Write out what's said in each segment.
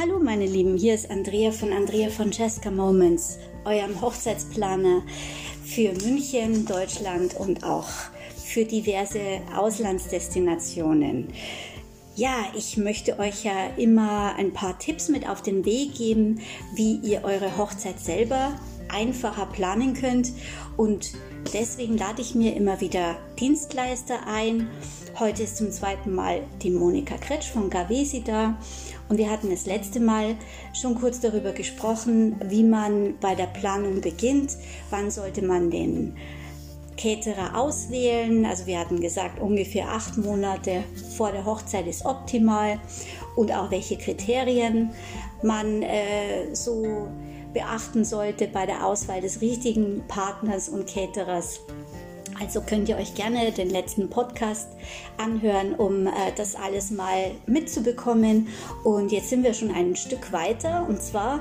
Hallo meine Lieben, hier ist Andrea von Andrea Jessica Moments, eurem Hochzeitsplaner für München, Deutschland und auch für diverse Auslandsdestinationen. Ja, ich möchte euch ja immer ein paar Tipps mit auf den Weg geben, wie ihr eure Hochzeit selber einfacher planen könnt und deswegen lade ich mir immer wieder Dienstleister ein. Heute ist zum zweiten Mal die Monika Kretsch von Gavesi da und wir hatten das letzte Mal schon kurz darüber gesprochen, wie man bei der Planung beginnt, wann sollte man den Caterer auswählen. Also wir hatten gesagt, ungefähr acht Monate vor der Hochzeit ist optimal und auch welche Kriterien man äh, so beachten sollte bei der Auswahl des richtigen Partners und Caterers. Also könnt ihr euch gerne den letzten Podcast anhören, um äh, das alles mal mitzubekommen. Und jetzt sind wir schon ein Stück weiter. Und zwar,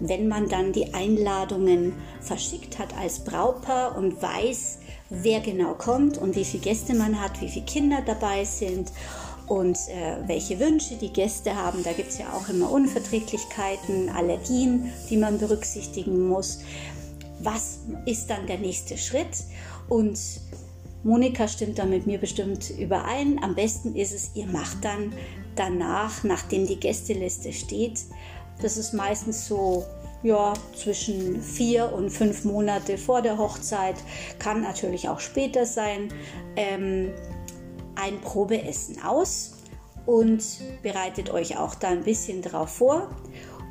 wenn man dann die Einladungen verschickt hat als Brautpaar und weiß, wer genau kommt und wie viele Gäste man hat, wie viele Kinder dabei sind und äh, welche Wünsche die Gäste haben. Da gibt es ja auch immer Unverträglichkeiten, Allergien, die man berücksichtigen muss. Was ist dann der nächste Schritt? Und Monika stimmt da mit mir bestimmt überein. Am besten ist es, ihr macht dann danach, nachdem die Gästeliste steht, das ist meistens so ja, zwischen vier und fünf Monate vor der Hochzeit, kann natürlich auch später sein. Ähm, ein Probeessen aus und bereitet euch auch da ein bisschen drauf vor.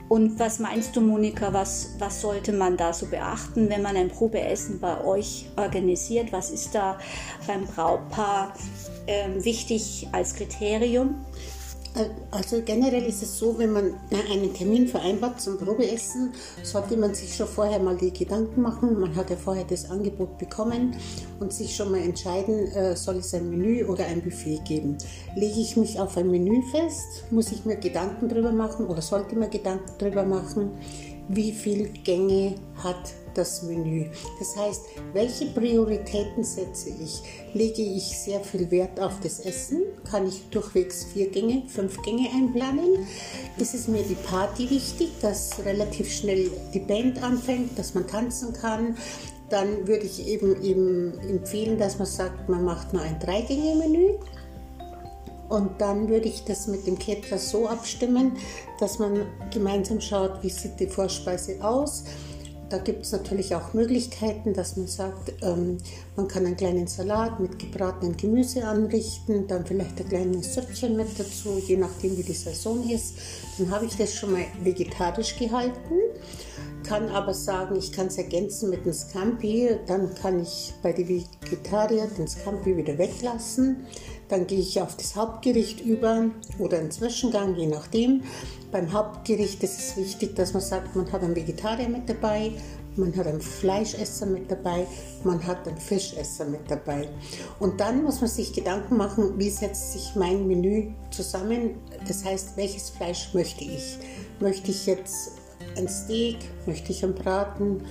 Und was meinst du, Monika, was, was sollte man da so beachten, wenn man ein Probeessen bei euch organisiert? Was ist da beim Brautpaar äh, wichtig als Kriterium? Also generell ist es so, wenn man einen Termin vereinbart zum Probeessen, sollte man sich schon vorher mal die Gedanken machen. Man hat ja vorher das Angebot bekommen und sich schon mal entscheiden, äh, soll es ein Menü oder ein Buffet geben. Lege ich mich auf ein Menü fest, muss ich mir Gedanken drüber machen oder sollte mir Gedanken drüber machen, wie viele Gänge hat das Menü. Das heißt, welche Prioritäten setze ich? Lege ich sehr viel Wert auf das Essen? Kann ich durchwegs vier Gänge, fünf Gänge einplanen? Ist es mir die Party wichtig, dass relativ schnell die Band anfängt, dass man tanzen kann? Dann würde ich eben, eben empfehlen, dass man sagt, man macht nur ein Drei-Gänge-Menü. Und dann würde ich das mit dem Caterer so abstimmen, dass man gemeinsam schaut, wie sieht die Vorspeise aus da gibt es natürlich auch Möglichkeiten, dass man sagt, ähm, man kann einen kleinen Salat mit gebratenem Gemüse anrichten, dann vielleicht ein kleines Süppchen mit dazu, je nachdem wie die Saison ist. Dann habe ich das schon mal vegetarisch gehalten, kann aber sagen, ich kann es ergänzen mit einem Scampi, dann kann ich bei den Vegetarier den Scampi wieder weglassen. Dann gehe ich auf das Hauptgericht über oder einen Zwischengang, je nachdem. Beim Hauptgericht ist es wichtig, dass man sagt, man hat einen Vegetarier mit dabei, man hat einen Fleischesser mit dabei, man hat einen Fischesser mit dabei. Und dann muss man sich Gedanken machen, wie setzt sich mein Menü zusammen. Das heißt, welches Fleisch möchte ich? Möchte ich jetzt ein Steak? Möchte ich einen Braten?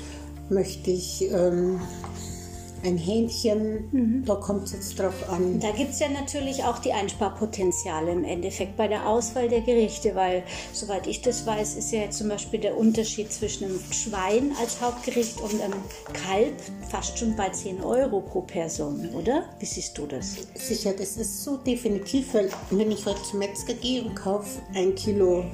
Möchte ich ähm, ein Hähnchen, mhm. da kommt es jetzt drauf an. Da gibt es ja natürlich auch die Einsparpotenziale im Endeffekt bei der Auswahl der Gerichte, weil soweit ich das weiß, ist ja zum Beispiel der Unterschied zwischen einem Schwein als Hauptgericht und einem Kalb fast schon bei 10 Euro pro Person, oder? Wie siehst du das? Sicher, das ist so definitiv, weil wenn ich heute zum Metzger gehe und kaufe ein Kilo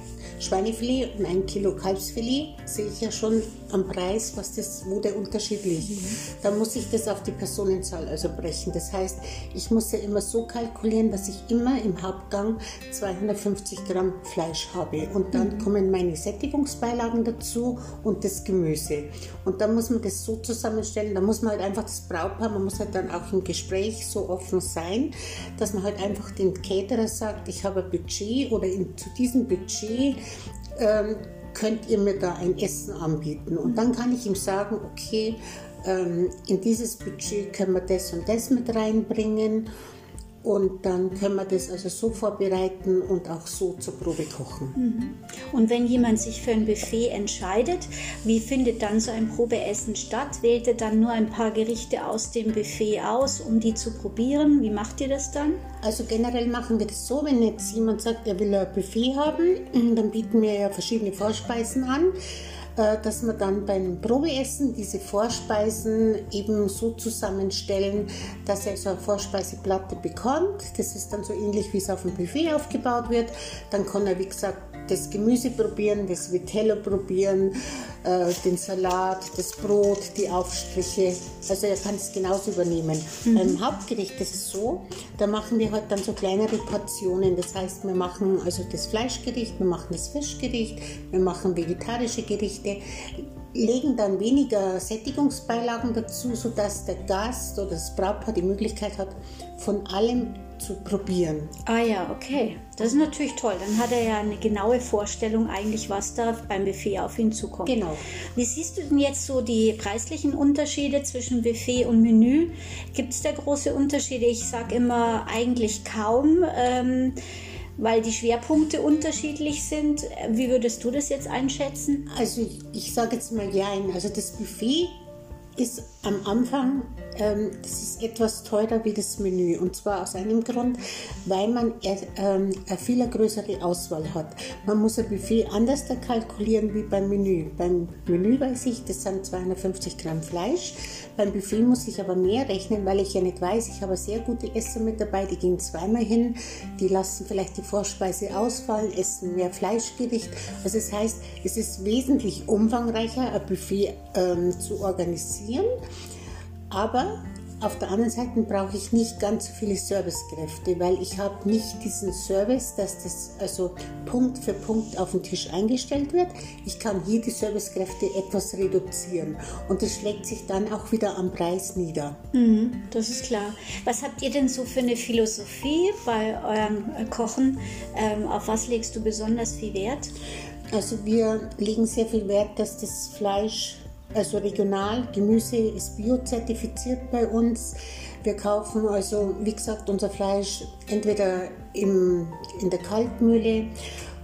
Schweinefilet und ein Kilo Kalbsfilet, sehe ich ja schon am Preis, was das, wo der Unterschied liegt. Mhm. Da muss ich das auf die Personenzahl also brechen. Das heißt, ich muss ja immer so kalkulieren, dass ich immer im Hauptgang 250 Gramm Fleisch habe. Und dann mhm. kommen meine Sättigungsbeilagen dazu und das Gemüse. Und dann muss man das so zusammenstellen, da muss man halt einfach das Brautpaar, man muss halt dann auch im Gespräch so offen sein, dass man halt einfach den Caterer sagt, ich habe ein Budget oder in, zu diesem Budget ähm, könnt ihr mir da ein Essen anbieten? Und dann kann ich ihm sagen, okay, ähm, in dieses Budget können wir das und das mit reinbringen. Und dann können wir das also so vorbereiten und auch so zur Probe kochen. Mhm. Und wenn jemand sich für ein Buffet entscheidet, wie findet dann so ein Probeessen statt? Wählt er dann nur ein paar Gerichte aus dem Buffet aus, um die zu probieren? Wie macht ihr das dann? Also generell machen wir das so, wenn jetzt jemand sagt, er will ein Buffet haben, dann bieten wir ja verschiedene Vorspeisen an. Äh, dass wir dann beim Probeessen diese Vorspeisen eben so zusammenstellen, dass er so eine Vorspeiseplatte bekommt. Das ist dann so ähnlich, wie es auf dem Buffet aufgebaut wird. Dann kann er, wie gesagt, das Gemüse probieren, das Vitello probieren, äh, den Salat, das Brot, die Aufstriche. Also er kann es genauso übernehmen. Mhm. Beim Hauptgericht ist es so, da machen wir halt dann so kleinere Portionen. Das heißt, wir machen also das Fleischgericht, wir machen das Fischgericht, wir machen vegetarische Gerichte legen dann weniger Sättigungsbeilagen dazu, sodass der Gast oder das Brautpaar die Möglichkeit hat, von allem zu probieren. Ah ja, okay. Das ist natürlich toll. Dann hat er ja eine genaue Vorstellung eigentlich, was da beim Buffet auf ihn zukommt. Genau. Wie siehst du denn jetzt so die preislichen Unterschiede zwischen Buffet und Menü? Gibt es da große Unterschiede? Ich sage immer eigentlich kaum. Ähm, weil die Schwerpunkte unterschiedlich sind. Wie würdest du das jetzt einschätzen? Also ich, ich sage jetzt mal ja, also das Buffet ist am Anfang, ähm, das ist etwas teurer wie das Menü. Und zwar aus einem Grund, weil man ähm, eine viel größere Auswahl hat. Man muss ein Buffet anders kalkulieren wie beim Menü. Beim Menü weiß ich, das sind 250 Gramm Fleisch. Beim Buffet muss ich aber mehr rechnen, weil ich ja nicht weiß, ich habe sehr gute Esser mit dabei, die gehen zweimal hin, die lassen vielleicht die Vorspeise ausfallen, essen mehr Fleischgericht. Also das heißt, es ist wesentlich umfangreicher, ein Buffet ähm, zu organisieren. Aber auf der anderen Seite brauche ich nicht ganz so viele Servicekräfte, weil ich habe nicht diesen Service, dass das also Punkt für Punkt auf den Tisch eingestellt wird. Ich kann hier die Servicekräfte etwas reduzieren und das schlägt sich dann auch wieder am Preis nieder. Mhm, das ist klar. Was habt ihr denn so für eine Philosophie bei eurem Kochen? Ähm, auf was legst du besonders viel Wert? Also wir legen sehr viel Wert, dass das Fleisch also regional. Gemüse ist biozertifiziert bei uns. Wir kaufen also, wie gesagt, unser Fleisch entweder im, in der Kaltmühle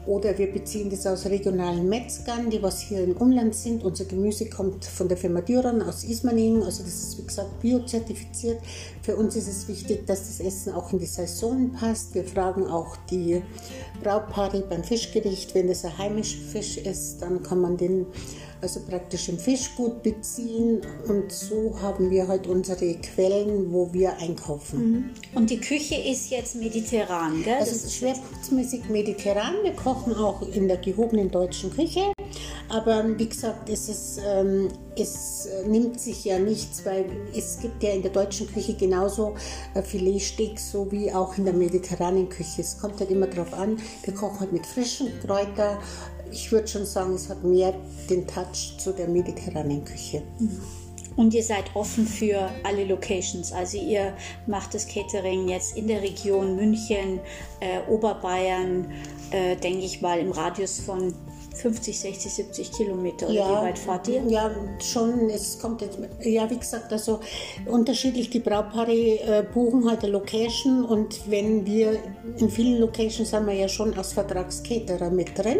oder wir beziehen das aus regionalen Metzgern, die was hier im Umland sind. Unser Gemüse kommt von der Firma Düren aus Ismaning, also das ist wie gesagt biozertifiziert. Für uns ist es wichtig, dass das Essen auch in die Saison passt. Wir fragen auch die Brautpaare beim Fischgericht, wenn das ein heimischer Fisch ist, dann kann man den also praktisch im Fischgut beziehen und so haben wir halt unsere Quellen, wo wir einkaufen. Mhm. Und die Küche ist jetzt mediterran, gell? Also es ist schwerpunktmäßig mediterran. Wir kochen auch in der gehobenen deutschen Küche. Aber wie gesagt, es, ist, ähm, es nimmt sich ja nichts, weil es gibt ja in der deutschen Küche genauso Filetsteak, so wie auch in der mediterranen Küche. Es kommt halt immer darauf an, wir kochen halt mit frischen Kräutern, ich würde schon sagen, es hat mehr den Touch zu der mediterranen Küche. Mhm. Und ihr seid offen für alle Locations. Also ihr macht das Catering jetzt in der Region München, äh, Oberbayern, äh, denke ich mal, im Radius von 50, 60, 70 Kilometer oder ja, wie weit fahrt ihr? Ja, schon. Es kommt jetzt, ja, wie gesagt, also unterschiedlich. Die Brautpaare äh, buchen halt eine Location und wenn wir in vielen Locations haben wir ja schon als Vertragscaterer mit drin.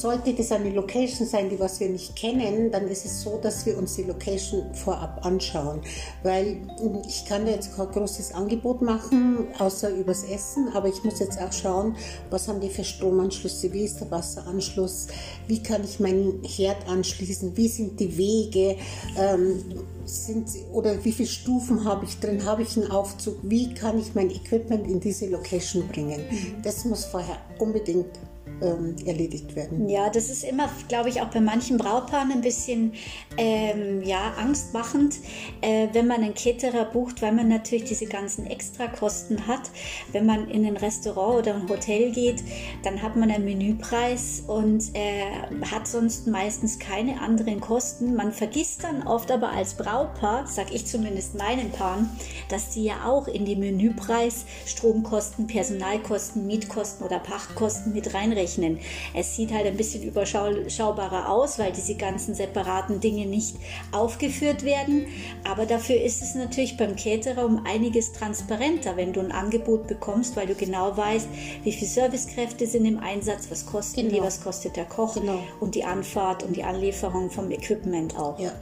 Sollte das eine Location sein, die was wir nicht kennen, dann ist es so, dass wir uns die Location vorab anschauen. Weil ich kann jetzt kein großes Angebot machen, außer übers Essen, aber ich muss jetzt auch schauen, was haben die für Stromanschlüsse, wie ist der Wasseranschluss, wie kann ich meinen Herd anschließen, wie sind die Wege, ähm, sind, oder wie viele Stufen habe ich drin, habe ich einen Aufzug, wie kann ich mein Equipment in diese Location bringen. Mhm. Das muss vorher unbedingt ähm, erledigt werden. Ja, das ist immer, glaube ich, auch bei manchen Brautpaaren ein bisschen ähm, ja, angstmachend, äh, wenn man einen Caterer bucht, weil man natürlich diese ganzen Extrakosten hat. Wenn man in ein Restaurant oder ein Hotel geht, dann hat man einen Menüpreis und äh, hat sonst meistens keine anderen Kosten. Man vergisst dann oft aber als Brautpaar, sage ich zumindest meinen Paaren, dass sie ja auch in den Menüpreis Stromkosten, Personalkosten, Mietkosten oder Pachtkosten mit reinrechnen abrechnen. Es sieht halt ein bisschen überschaubarer aus, weil diese ganzen separaten Dinge nicht aufgeführt werden. Aber dafür ist es natürlich beim Caterer um einiges transparenter, wenn du ein Angebot bekommst, weil du genau weißt, wie viele Servicekräfte sind im Einsatz, was kosten genau. die, was kostet der Koch genau. und die Anfahrt und die Anlieferung vom Equipment auch. Ja.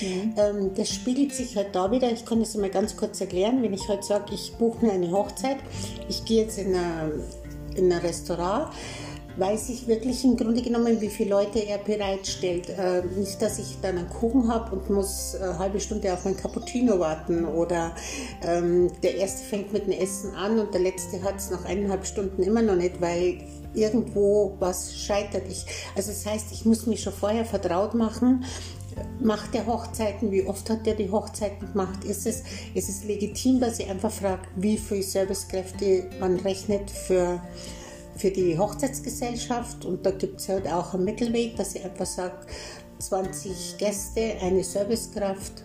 Mhm. Ähm, das spiegelt sich halt da wieder. Ich kann das mal ganz kurz erklären. Wenn ich heute halt sage, ich buche mir eine Hochzeit, ich gehe jetzt in ein Restaurant, weiß ich wirklich im Grunde genommen, wie viele Leute er bereitstellt. Äh, nicht, dass ich dann einen Kuchen habe und muss eine halbe Stunde auf mein Cappuccino warten oder ähm, der erste fängt mit dem Essen an und der letzte hat es nach eineinhalb Stunden immer noch nicht, weil irgendwo was scheitert. Ich, also das heißt, ich muss mich schon vorher vertraut machen Macht er Hochzeiten? Wie oft hat er die Hochzeiten gemacht? Ist es, ist es legitim, dass ich einfach frage, wie viele Servicekräfte man rechnet für, für die Hochzeitsgesellschaft? Und da gibt es halt auch einen Mittelweg, dass ich einfach sage, 20 Gäste, eine Servicekraft,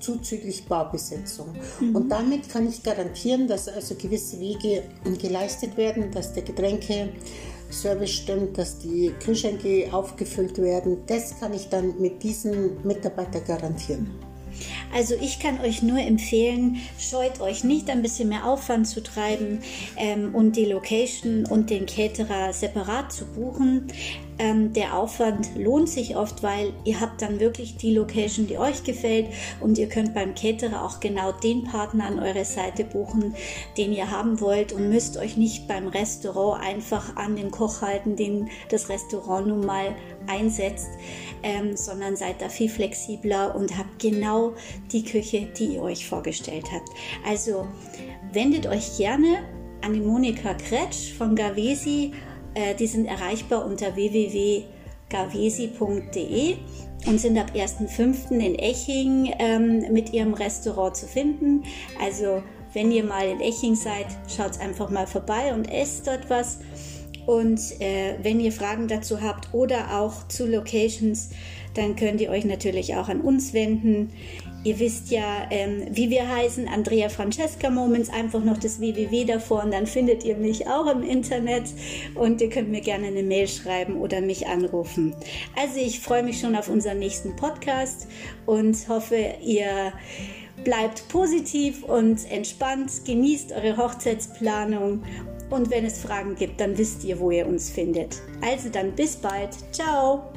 zuzüglich Baubesetzung. Mhm. Und damit kann ich garantieren, dass also gewisse Wege geleistet werden, dass der Getränke Service stimmt, dass die Kühlschränke aufgefüllt werden. Das kann ich dann mit diesen Mitarbeitern garantieren. Also ich kann euch nur empfehlen, scheut euch nicht ein bisschen mehr Aufwand zu treiben ähm, und die Location und den Caterer separat zu buchen. Ähm, der Aufwand lohnt sich oft, weil ihr habt dann wirklich die Location, die euch gefällt und ihr könnt beim Caterer auch genau den Partner an eure Seite buchen, den ihr haben wollt und müsst euch nicht beim Restaurant einfach an den Koch halten, den das Restaurant nun mal einsetzt, ähm, sondern seid da viel flexibler und habt genau die Küche, die ihr euch vorgestellt habt. Also wendet euch gerne an die Monika Kretsch von Gavesi äh, die sind erreichbar unter www.gavesi.de und sind ab 1.5. in Eching ähm, mit ihrem Restaurant zu finden. Also wenn ihr mal in Eching seid, schaut einfach mal vorbei und esst dort was. Und äh, wenn ihr Fragen dazu habt oder auch zu Locations, dann könnt ihr euch natürlich auch an uns wenden. Ihr wisst ja, ähm, wie wir heißen, Andrea Francesca Moments, einfach noch das www davor und dann findet ihr mich auch im Internet und ihr könnt mir gerne eine Mail schreiben oder mich anrufen. Also ich freue mich schon auf unseren nächsten Podcast und hoffe, ihr bleibt positiv und entspannt, genießt eure Hochzeitsplanung und wenn es Fragen gibt, dann wisst ihr, wo ihr uns findet. Also dann bis bald. Ciao!